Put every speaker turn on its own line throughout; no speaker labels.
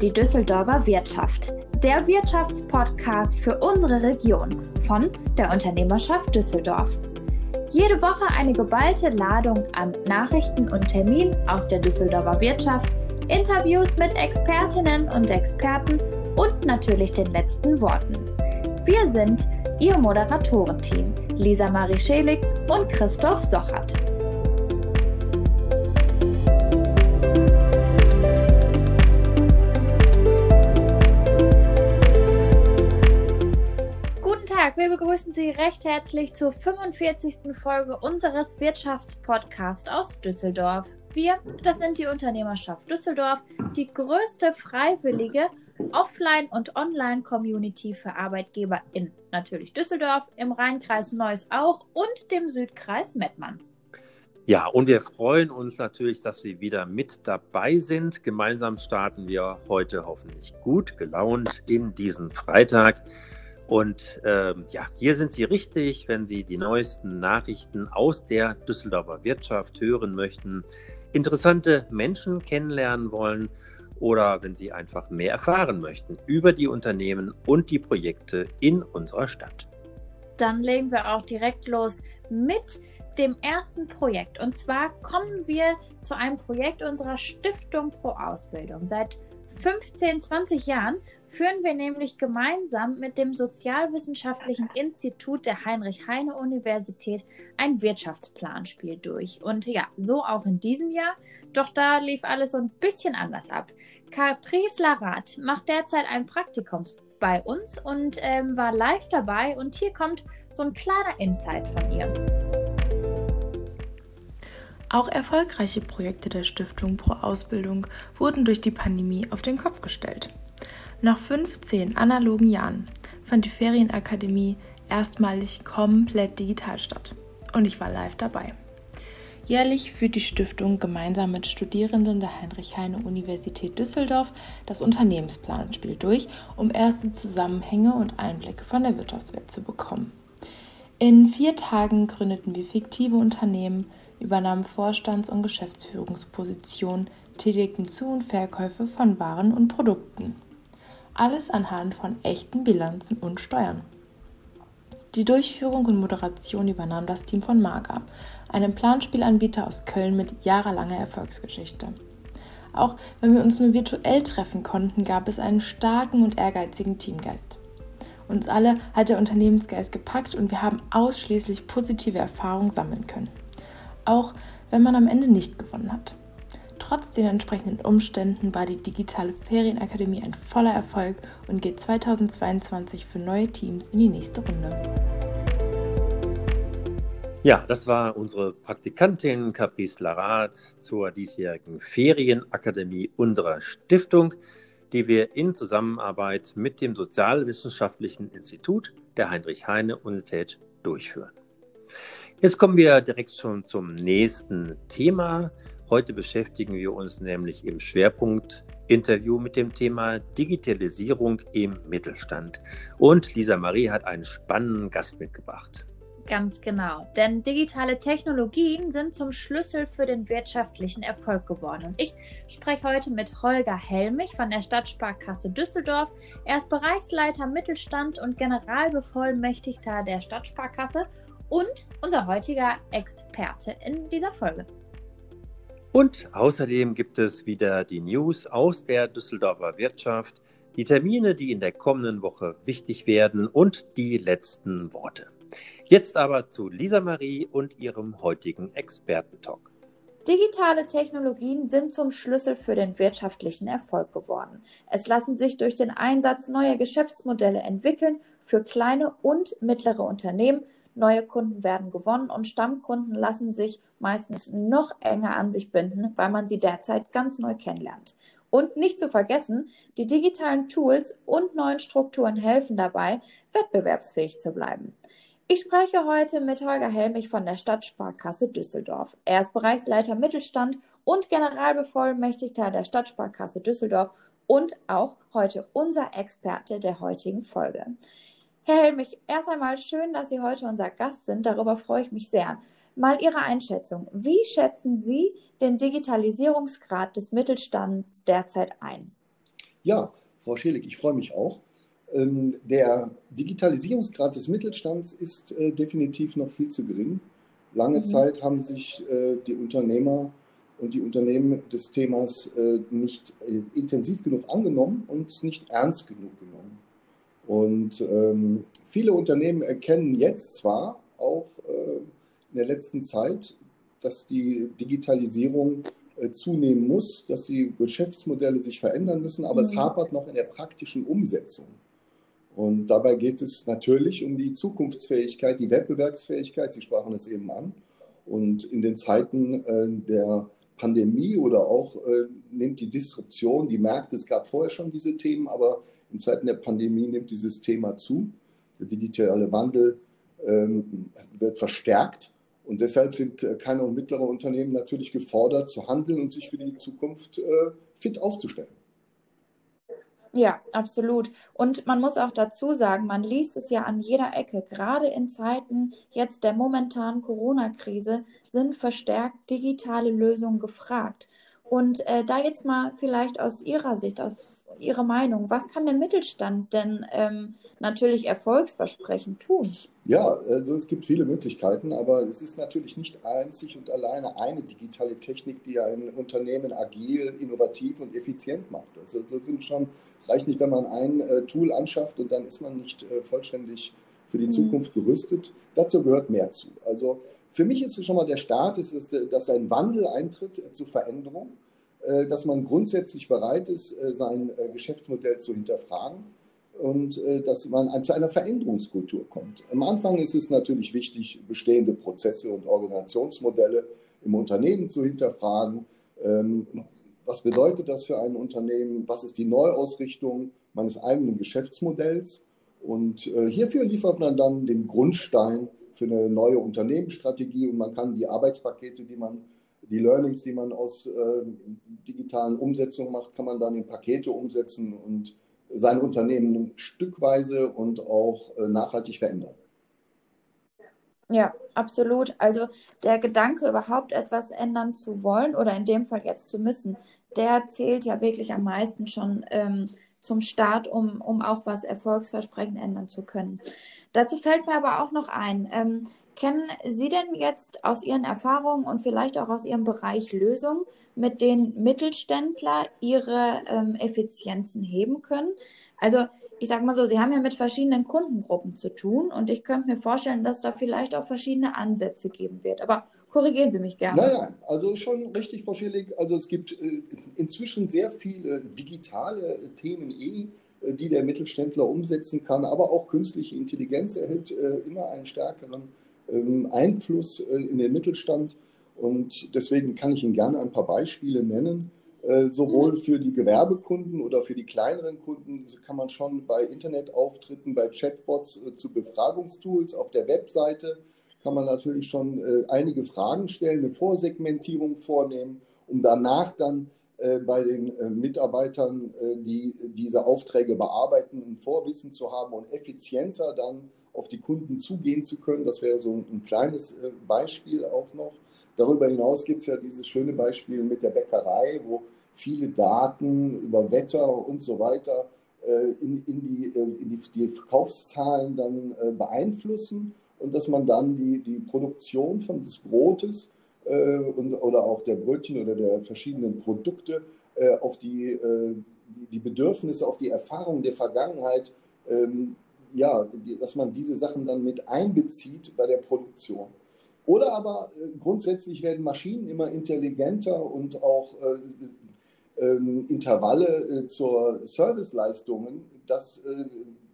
die Düsseldorfer Wirtschaft, der Wirtschaftspodcast für unsere Region von der Unternehmerschaft Düsseldorf. Jede Woche eine geballte Ladung an Nachrichten und Terminen aus der Düsseldorfer Wirtschaft, Interviews mit Expertinnen und Experten und natürlich den letzten Worten. Wir sind Ihr Moderatorenteam Lisa Marie Schelig und Christoph Sochert. Wir begrüßen Sie recht herzlich zur 45. Folge unseres Wirtschaftspodcasts aus Düsseldorf. Wir, das sind die Unternehmerschaft Düsseldorf, die größte freiwillige Offline- und Online-Community für Arbeitgeber in natürlich Düsseldorf, im Rheinkreis Neuss auch und dem Südkreis Mettmann.
Ja, und wir freuen uns natürlich, dass Sie wieder mit dabei sind. Gemeinsam starten wir heute hoffentlich gut gelaunt in diesen Freitag. Und ähm, ja, hier sind Sie richtig, wenn Sie die neuesten Nachrichten aus der Düsseldorfer Wirtschaft hören möchten, interessante Menschen kennenlernen wollen oder wenn Sie einfach mehr erfahren möchten über die Unternehmen und die Projekte in unserer Stadt.
Dann legen wir auch direkt los mit dem ersten Projekt. Und zwar kommen wir zu einem Projekt unserer Stiftung Pro Ausbildung. Seit 15, 20 Jahren führen wir nämlich gemeinsam mit dem Sozialwissenschaftlichen Institut der Heinrich-Heine-Universität ein Wirtschaftsplanspiel durch. Und ja, so auch in diesem Jahr. Doch da lief alles so ein bisschen anders ab. Caprice Larat macht derzeit ein Praktikum bei uns und ähm, war live dabei. Und hier kommt so ein kleiner Insight von ihr.
Auch erfolgreiche Projekte der Stiftung Pro Ausbildung wurden durch die Pandemie auf den Kopf gestellt. Nach 15 analogen Jahren fand die Ferienakademie erstmalig komplett digital statt. Und ich war live dabei. Jährlich führt die Stiftung gemeinsam mit Studierenden der Heinrich-Heine-Universität Düsseldorf das Unternehmensplanspiel durch, um erste Zusammenhänge und Einblicke von der Wirtschaftswelt zu bekommen. In vier Tagen gründeten wir fiktive Unternehmen, übernahmen Vorstands- und Geschäftsführungspositionen, tätigten Zu- und Verkäufe von Waren und Produkten. Alles anhand von echten Bilanzen und Steuern. Die Durchführung und Moderation übernahm das Team von Marga, einem Planspielanbieter aus Köln mit jahrelanger Erfolgsgeschichte. Auch wenn wir uns nur virtuell treffen konnten, gab es einen starken und ehrgeizigen Teamgeist. Uns alle hat der Unternehmensgeist gepackt und wir haben ausschließlich positive Erfahrungen sammeln können. Auch wenn man am Ende nicht gewonnen hat. Trotz den entsprechenden Umständen war die digitale Ferienakademie ein voller Erfolg und geht 2022 für neue Teams in die nächste Runde.
Ja, das war unsere Praktikantin Caprice Larat zur diesjährigen Ferienakademie unserer Stiftung, die wir in Zusammenarbeit mit dem Sozialwissenschaftlichen Institut der Heinrich-Heine-Universität durchführen. Jetzt kommen wir direkt schon zum nächsten Thema. Heute beschäftigen wir uns nämlich im Schwerpunkt-Interview mit dem Thema Digitalisierung im Mittelstand. Und Lisa Marie hat einen spannenden Gast mitgebracht.
Ganz genau, denn digitale Technologien sind zum Schlüssel für den wirtschaftlichen Erfolg geworden. Und ich spreche heute mit Holger Helmich von der Stadtsparkasse Düsseldorf. Er ist Bereichsleiter Mittelstand und Generalbevollmächtigter der Stadtsparkasse und unser heutiger Experte in dieser Folge.
Und außerdem gibt es wieder die News aus der Düsseldorfer Wirtschaft, die Termine, die in der kommenden Woche wichtig werden und die letzten Worte. Jetzt aber zu Lisa Marie und ihrem heutigen Expertentalk.
Digitale Technologien sind zum Schlüssel für den wirtschaftlichen Erfolg geworden. Es lassen sich durch den Einsatz neuer Geschäftsmodelle entwickeln für kleine und mittlere Unternehmen, Neue Kunden werden gewonnen und Stammkunden lassen sich meistens noch enger an sich binden, weil man sie derzeit ganz neu kennenlernt. Und nicht zu vergessen, die digitalen Tools und neuen Strukturen helfen dabei, wettbewerbsfähig zu bleiben. Ich spreche heute mit Holger Helmich von der Stadtsparkasse Düsseldorf. Er ist Bereichsleiter Mittelstand und Generalbevollmächtigter der Stadtsparkasse Düsseldorf und auch heute unser Experte der heutigen Folge. Herr Helmich, erst einmal schön, dass Sie heute unser Gast sind. Darüber freue ich mich sehr. Mal Ihre Einschätzung. Wie schätzen Sie den Digitalisierungsgrad des Mittelstands derzeit ein?
Ja, Frau Schelig, ich freue mich auch. Ähm, der Digitalisierungsgrad des Mittelstands ist äh, definitiv noch viel zu gering. Lange mhm. Zeit haben sich äh, die Unternehmer und die Unternehmen des Themas äh, nicht intensiv genug angenommen und nicht ernst genug genommen. Und ähm, viele Unternehmen erkennen jetzt zwar auch in der letzten Zeit, dass die Digitalisierung zunehmen muss, dass die Geschäftsmodelle sich verändern müssen, aber mhm. es hapert noch in der praktischen Umsetzung. Und dabei geht es natürlich um die Zukunftsfähigkeit, die Wettbewerbsfähigkeit. Sie sprachen es eben an. Und in den Zeiten äh, der Pandemie oder auch äh, nimmt die Disruption, die Märkte, es gab vorher schon diese Themen, aber in Zeiten der Pandemie nimmt dieses Thema zu. Der digitale Wandel ähm, wird verstärkt. Und deshalb sind kleine und mittlere Unternehmen natürlich gefordert zu handeln und sich für die Zukunft äh, fit aufzustellen.
Ja, absolut. Und man muss auch dazu sagen, man liest es ja an jeder Ecke. Gerade in Zeiten jetzt der momentanen Corona-Krise sind verstärkt digitale Lösungen gefragt. Und äh, da jetzt mal vielleicht aus Ihrer Sicht, aus Ihre Meinung, was kann der Mittelstand denn ähm, natürlich erfolgsversprechend tun?
Ja, also es gibt viele Möglichkeiten, aber es ist natürlich nicht einzig und alleine eine digitale Technik, die ein Unternehmen agil, innovativ und effizient macht. Also so sind schon, es reicht nicht, wenn man ein äh, Tool anschafft und dann ist man nicht äh, vollständig für die mhm. Zukunft gerüstet. Dazu gehört mehr zu. Also für mich ist es schon mal der Start, ist, dass ein Wandel eintritt zur Veränderung, äh, dass man grundsätzlich bereit ist, äh, sein äh, Geschäftsmodell zu hinterfragen und dass man zu einer Veränderungskultur kommt. Am Anfang ist es natürlich wichtig, bestehende Prozesse und Organisationsmodelle im Unternehmen zu hinterfragen. Ähm, was bedeutet das für ein Unternehmen? Was ist die Neuausrichtung meines eigenen Geschäftsmodells? Und hierfür liefert man dann den Grundstein für eine neue Unternehmensstrategie und man kann die Arbeitspakete, die man, die Learnings, die man aus äh, digitalen Umsetzungen macht, kann man dann in Pakete umsetzen und sein Unternehmen stückweise und auch äh, nachhaltig verändern.
Ja, absolut. Also der Gedanke, überhaupt etwas ändern zu wollen oder in dem Fall jetzt zu müssen, der zählt ja wirklich am meisten schon ähm, zum Start, um, um auch was erfolgsversprechend ändern zu können. Dazu fällt mir aber auch noch ein, ähm, kennen Sie denn jetzt aus Ihren Erfahrungen und vielleicht auch aus Ihrem Bereich Lösungen, mit denen Mittelständler ihre ähm, Effizienzen heben können? Also ich sage mal so, Sie haben ja mit verschiedenen Kundengruppen zu tun und ich könnte mir vorstellen, dass da vielleicht auch verschiedene Ansätze geben wird. Aber korrigieren Sie mich gerne.
Nein, nein, also schon richtig, Frau Schillig. Also es gibt äh, inzwischen sehr viele digitale Themen eh, äh, die der Mittelständler umsetzen kann, aber auch künstliche Intelligenz erhält äh, immer einen stärkeren ähm, Einfluss in den Mittelstand. Und deswegen kann ich Ihnen gerne ein paar Beispiele nennen. Sowohl mhm. für die Gewerbekunden oder für die kleineren Kunden kann man schon bei Internetauftritten, bei Chatbots zu Befragungstools auf der Webseite kann man natürlich schon äh, einige Fragen stellen, eine Vorsegmentierung vornehmen, um danach dann bei den Mitarbeitern, die diese Aufträge bearbeiten, ein Vorwissen zu haben und effizienter dann auf die Kunden zugehen zu können. Das wäre so ein kleines Beispiel auch noch. Darüber hinaus gibt es ja dieses schöne Beispiel mit der Bäckerei, wo viele Daten über Wetter und so weiter äh, in, in, die, äh, in die, die, Verkaufszahlen dann äh, beeinflussen und dass man dann die, die Produktion von des Brotes und, oder auch der Brötchen oder der verschiedenen Produkte auf die, die Bedürfnisse, auf die Erfahrungen der Vergangenheit, ähm, ja, dass man diese Sachen dann mit einbezieht bei der Produktion. Oder aber grundsätzlich werden Maschinen immer intelligenter und auch ähm, Intervalle äh, zur Serviceleistungen, das äh,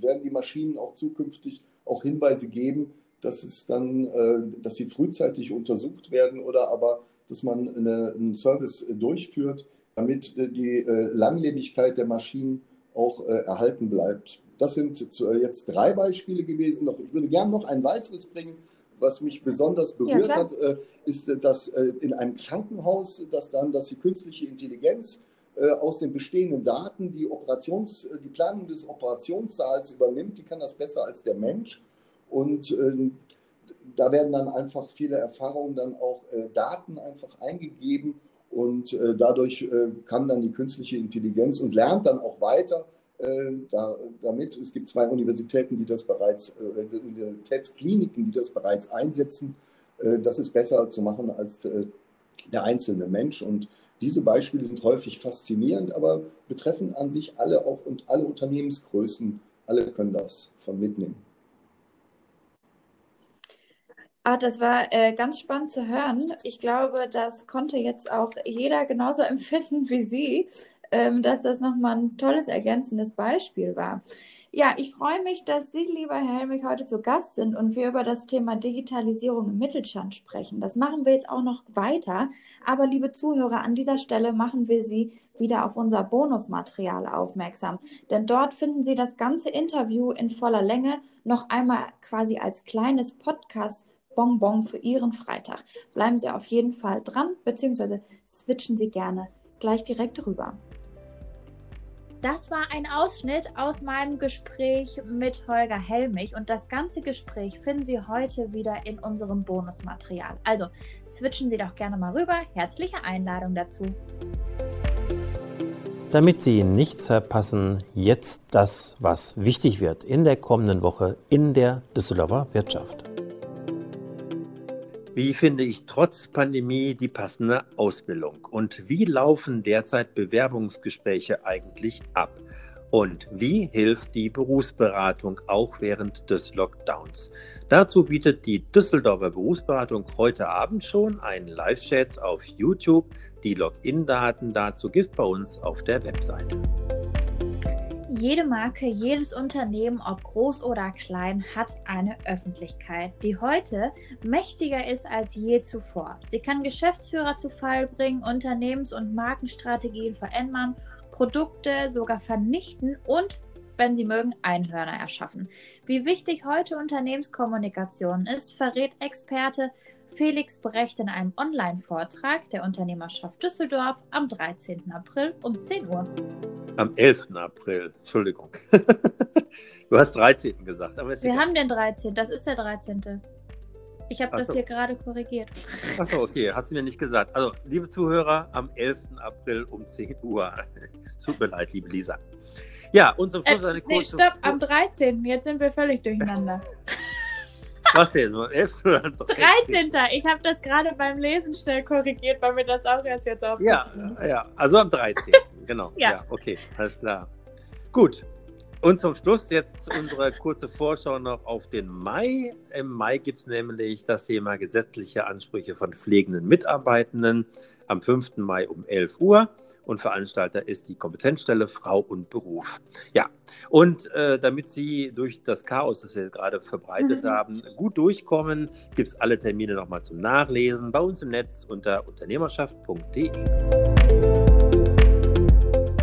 werden die Maschinen auch zukünftig auch Hinweise geben, dass es dann, äh, dass sie frühzeitig untersucht werden oder aber, dass man eine, einen Service durchführt, damit die Langlebigkeit der Maschinen auch erhalten bleibt. Das sind jetzt drei Beispiele gewesen. ich würde gerne noch ein weiteres bringen, was mich besonders berührt ja, hat, äh, ist, dass äh, in einem Krankenhaus, dass dann, dass die künstliche Intelligenz äh, aus den bestehenden Daten die, Operations, die Planung des Operationssaals übernimmt, die kann das besser als der Mensch. Und da werden dann einfach viele Erfahrungen, dann auch Daten einfach eingegeben, Und äh, dadurch äh, kann dann die künstliche Intelligenz und lernt dann auch weiter äh, da, damit. Es gibt zwei Universitäten, die das bereits, äh, Universitätskliniken, die das bereits einsetzen. Äh, das ist besser zu machen als äh, der einzelne Mensch. Und diese Beispiele sind häufig faszinierend, aber betreffen an sich alle auch und alle Unternehmensgrößen. Alle können das von mitnehmen.
Ah, das war äh, ganz spannend zu hören. Ich glaube, das konnte jetzt auch jeder genauso empfinden wie Sie, ähm, dass das nochmal ein tolles ergänzendes Beispiel war. Ja, ich freue mich, dass Sie, lieber Herr Helmich, heute zu Gast sind und wir über das Thema Digitalisierung im Mittelstand sprechen. Das machen wir jetzt auch noch weiter. Aber liebe Zuhörer, an dieser Stelle machen wir Sie wieder auf unser Bonusmaterial aufmerksam. Denn dort finden Sie das ganze Interview in voller Länge noch einmal quasi als kleines Podcast Bonbon für Ihren Freitag. Bleiben Sie auf jeden Fall dran, beziehungsweise switchen Sie gerne gleich direkt rüber. Das war ein Ausschnitt aus meinem Gespräch mit Holger Helmich und das ganze Gespräch finden Sie heute wieder in unserem Bonusmaterial. Also switchen Sie doch gerne mal rüber. Herzliche Einladung dazu.
Damit Sie nichts verpassen, jetzt das, was wichtig wird in der kommenden Woche in der Düsseldorfer Wirtschaft. Wie finde ich trotz Pandemie die passende Ausbildung? Und wie laufen derzeit Bewerbungsgespräche eigentlich ab? Und wie hilft die Berufsberatung auch während des Lockdowns? Dazu bietet die Düsseldorfer Berufsberatung heute Abend schon einen Live-Chat auf YouTube. Die Login-Daten dazu gibt bei uns auf der Webseite.
Jede Marke, jedes Unternehmen, ob groß oder klein, hat eine Öffentlichkeit, die heute mächtiger ist als je zuvor. Sie kann Geschäftsführer zu Fall bringen, Unternehmens- und Markenstrategien verändern, Produkte sogar vernichten und, wenn Sie mögen, Einhörner erschaffen. Wie wichtig heute Unternehmenskommunikation ist, verrät Experte Felix Brecht in einem Online-Vortrag der Unternehmerschaft Düsseldorf am 13. April um 10 Uhr.
Am 11. April, Entschuldigung. du hast 13. gesagt.
Aber Wir haben den 13. Das ist der 13. Ich habe das so. hier gerade korrigiert.
Achso, okay, hast du mir nicht gesagt. Also, liebe Zuhörer, am 11. April um 10 Uhr. Tut mir leid, liebe Lisa. Ja, und zum Schluss
äh, eine kurze. Nee, stopp, am 13. Jetzt sind wir völlig durcheinander.
Was denn? 11 oder
13. 13. Ich habe das gerade beim Lesen schnell korrigiert, weil mir das auch erst jetzt aufgefallen
Ja, ja, also am 13. genau. ja. ja, okay, alles klar. Gut, und zum Schluss jetzt unsere kurze Vorschau noch auf den Mai. Im Mai gibt es nämlich das Thema gesetzliche Ansprüche von pflegenden Mitarbeitenden am 5. Mai um 11 Uhr. Und Veranstalter ist die Kompetenzstelle Frau und Beruf. Ja, und äh, damit Sie durch das Chaos, das wir gerade verbreitet haben, gut durchkommen, gibt es alle Termine nochmal zum Nachlesen bei uns im Netz unter unternehmerschaft.de.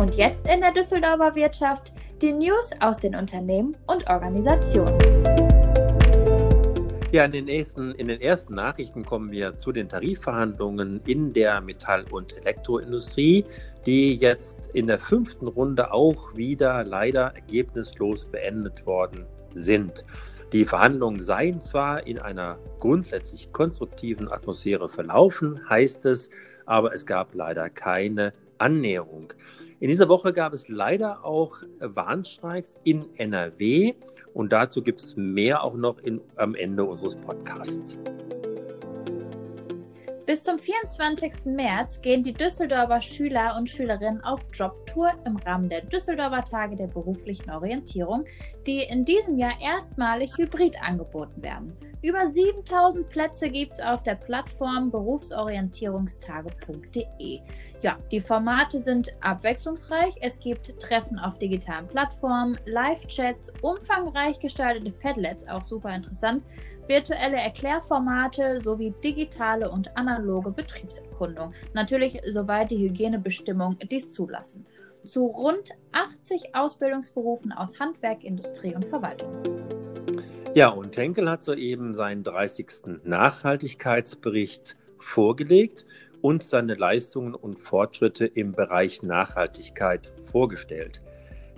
Und jetzt in der Düsseldorfer Wirtschaft die News aus den Unternehmen und Organisationen.
Ja, in den, nächsten, in den ersten Nachrichten kommen wir zu den Tarifverhandlungen in der Metall- und Elektroindustrie, die jetzt in der fünften Runde auch wieder leider ergebnislos beendet worden sind. Die Verhandlungen seien zwar in einer grundsätzlich konstruktiven Atmosphäre verlaufen, heißt es, aber es gab leider keine Annäherung. In dieser Woche gab es leider auch Warnstreiks in NRW und dazu gibt es mehr auch noch in, am Ende unseres Podcasts.
Bis zum 24. März gehen die Düsseldorfer Schüler und Schülerinnen auf Jobtour im Rahmen der Düsseldorfer Tage der beruflichen Orientierung, die in diesem Jahr erstmalig hybrid angeboten werden. Über 7000 Plätze gibt es auf der Plattform berufsorientierungstage.de. Ja, die Formate sind abwechslungsreich. Es gibt Treffen auf digitalen Plattformen, Live-Chats, umfangreich gestaltete Padlets, auch super interessant, virtuelle Erklärformate sowie digitale und analoge Betriebserkundung. Natürlich, soweit die Hygienebestimmungen dies zulassen. Zu rund 80 Ausbildungsberufen aus Handwerk, Industrie und Verwaltung.
Ja, und Henkel hat soeben seinen 30. Nachhaltigkeitsbericht vorgelegt und seine Leistungen und Fortschritte im Bereich Nachhaltigkeit vorgestellt.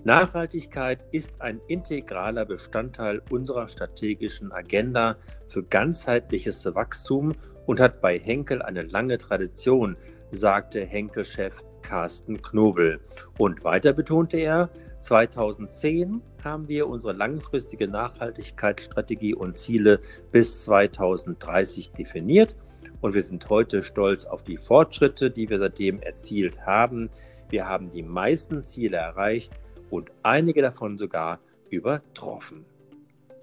Nachhaltigkeit ist ein integraler Bestandteil unserer strategischen Agenda für ganzheitliches Wachstum und hat bei Henkel eine lange Tradition. sagte Henkel-Chef Carsten Knobel. Und weiter betonte er, 2010 haben wir unsere langfristige Nachhaltigkeitsstrategie und Ziele bis 2030 definiert und wir sind heute stolz auf die Fortschritte, die wir seitdem erzielt haben. Wir haben die meisten Ziele erreicht und einige davon sogar übertroffen.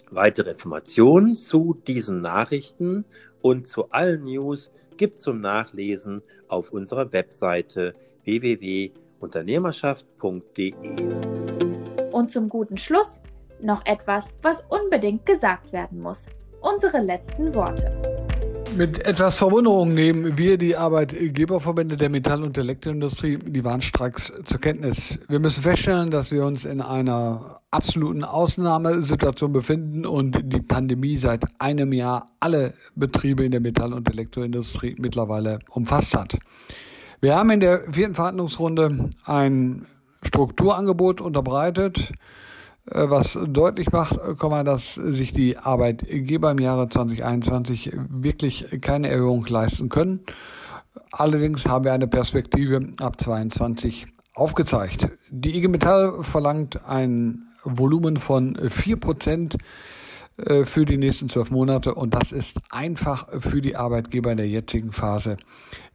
Weitere Informationen zu diesen Nachrichten und zu allen News gibt es zum Nachlesen auf unserer Webseite www.unternehmerschaft.de.
Und zum guten Schluss noch etwas, was unbedingt gesagt werden muss. Unsere letzten Worte.
Mit etwas Verwunderung nehmen wir die Arbeitgeberverbände der Metall- und Elektroindustrie die Warnstreiks zur Kenntnis. Wir müssen feststellen, dass wir uns in einer absoluten Ausnahmesituation befinden und die Pandemie seit einem Jahr alle Betriebe in der Metall- und Elektroindustrie mittlerweile umfasst hat. Wir haben in der vierten Verhandlungsrunde ein Strukturangebot unterbreitet, was deutlich macht, äh, dass sich die Arbeitgeber im Jahre 2021 wirklich keine Erhöhung leisten können. Allerdings haben wir eine Perspektive ab 22 aufgezeigt. Die IG Metall verlangt ein Volumen von 4 Prozent äh, für die nächsten zwölf Monate und das ist einfach für die Arbeitgeber in der jetzigen Phase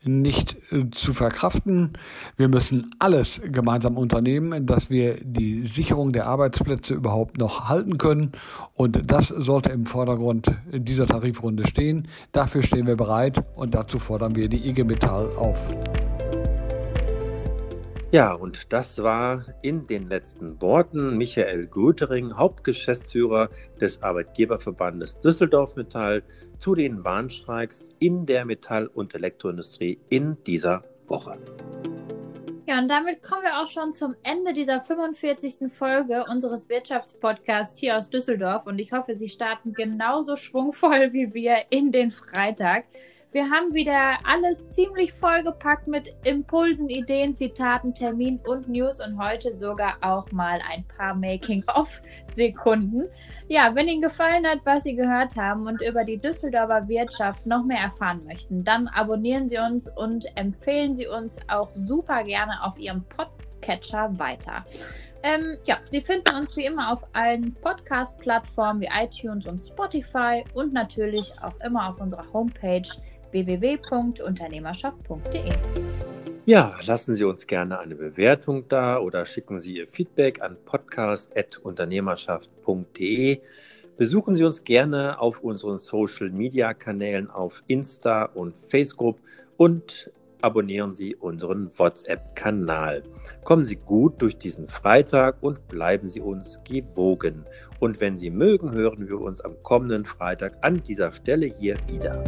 nicht äh, zu verkraften. Wir müssen alles gemeinsam unternehmen, dass wir die Sicherung der Arbeitsplätze überhaupt noch halten können und das sollte im Vordergrund dieser Tarifrunde stehen. Dafür stehen wir bereit und dazu fordern wir die IG Metall auf.
Ja, und das war in den letzten Worten Michael Grötering, Hauptgeschäftsführer des Arbeitgeberverbandes Düsseldorf Metall, zu den Warnstreiks in der Metall- und Elektroindustrie in dieser Woche.
Ja, und damit kommen wir auch schon zum Ende dieser 45. Folge unseres Wirtschaftspodcasts hier aus Düsseldorf. Und ich hoffe, Sie starten genauso schwungvoll wie wir in den Freitag. Wir haben wieder alles ziemlich vollgepackt mit Impulsen, Ideen, Zitaten, Terminen und News und heute sogar auch mal ein paar Making-of-Sekunden. Ja, wenn Ihnen gefallen hat, was Sie gehört haben und über die Düsseldorfer Wirtschaft noch mehr erfahren möchten, dann abonnieren Sie uns und empfehlen Sie uns auch super gerne auf Ihrem Podcatcher weiter. Ähm, ja, Sie finden uns wie immer auf allen Podcast-Plattformen wie iTunes und Spotify und natürlich auch immer auf unserer Homepage www.unternehmerschaft.de.
Ja, lassen Sie uns gerne eine Bewertung da oder schicken Sie Ihr Feedback an podcast.unternehmerschaft.de. Besuchen Sie uns gerne auf unseren Social Media Kanälen auf Insta und Facebook und abonnieren Sie unseren WhatsApp-Kanal. Kommen Sie gut durch diesen Freitag und bleiben Sie uns gewogen. Und wenn Sie mögen, hören wir uns am kommenden Freitag an dieser Stelle hier wieder.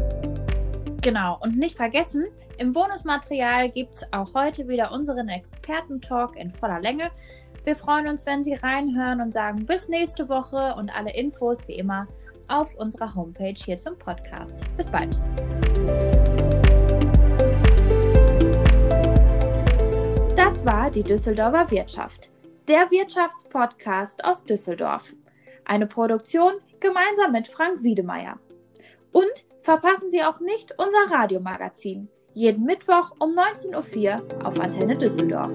Genau, und nicht vergessen, im Bonusmaterial gibt es auch heute wieder unseren Experten-Talk in voller Länge. Wir freuen uns, wenn Sie reinhören und sagen bis nächste Woche und alle Infos wie immer auf unserer Homepage hier zum Podcast. Bis bald. Das war die Düsseldorfer Wirtschaft, der Wirtschaftspodcast aus Düsseldorf. Eine Produktion gemeinsam mit Frank Wiedemeyer. Und Verpassen Sie auch nicht unser Radiomagazin. Jeden Mittwoch um 19.04 Uhr auf Antenne Düsseldorf.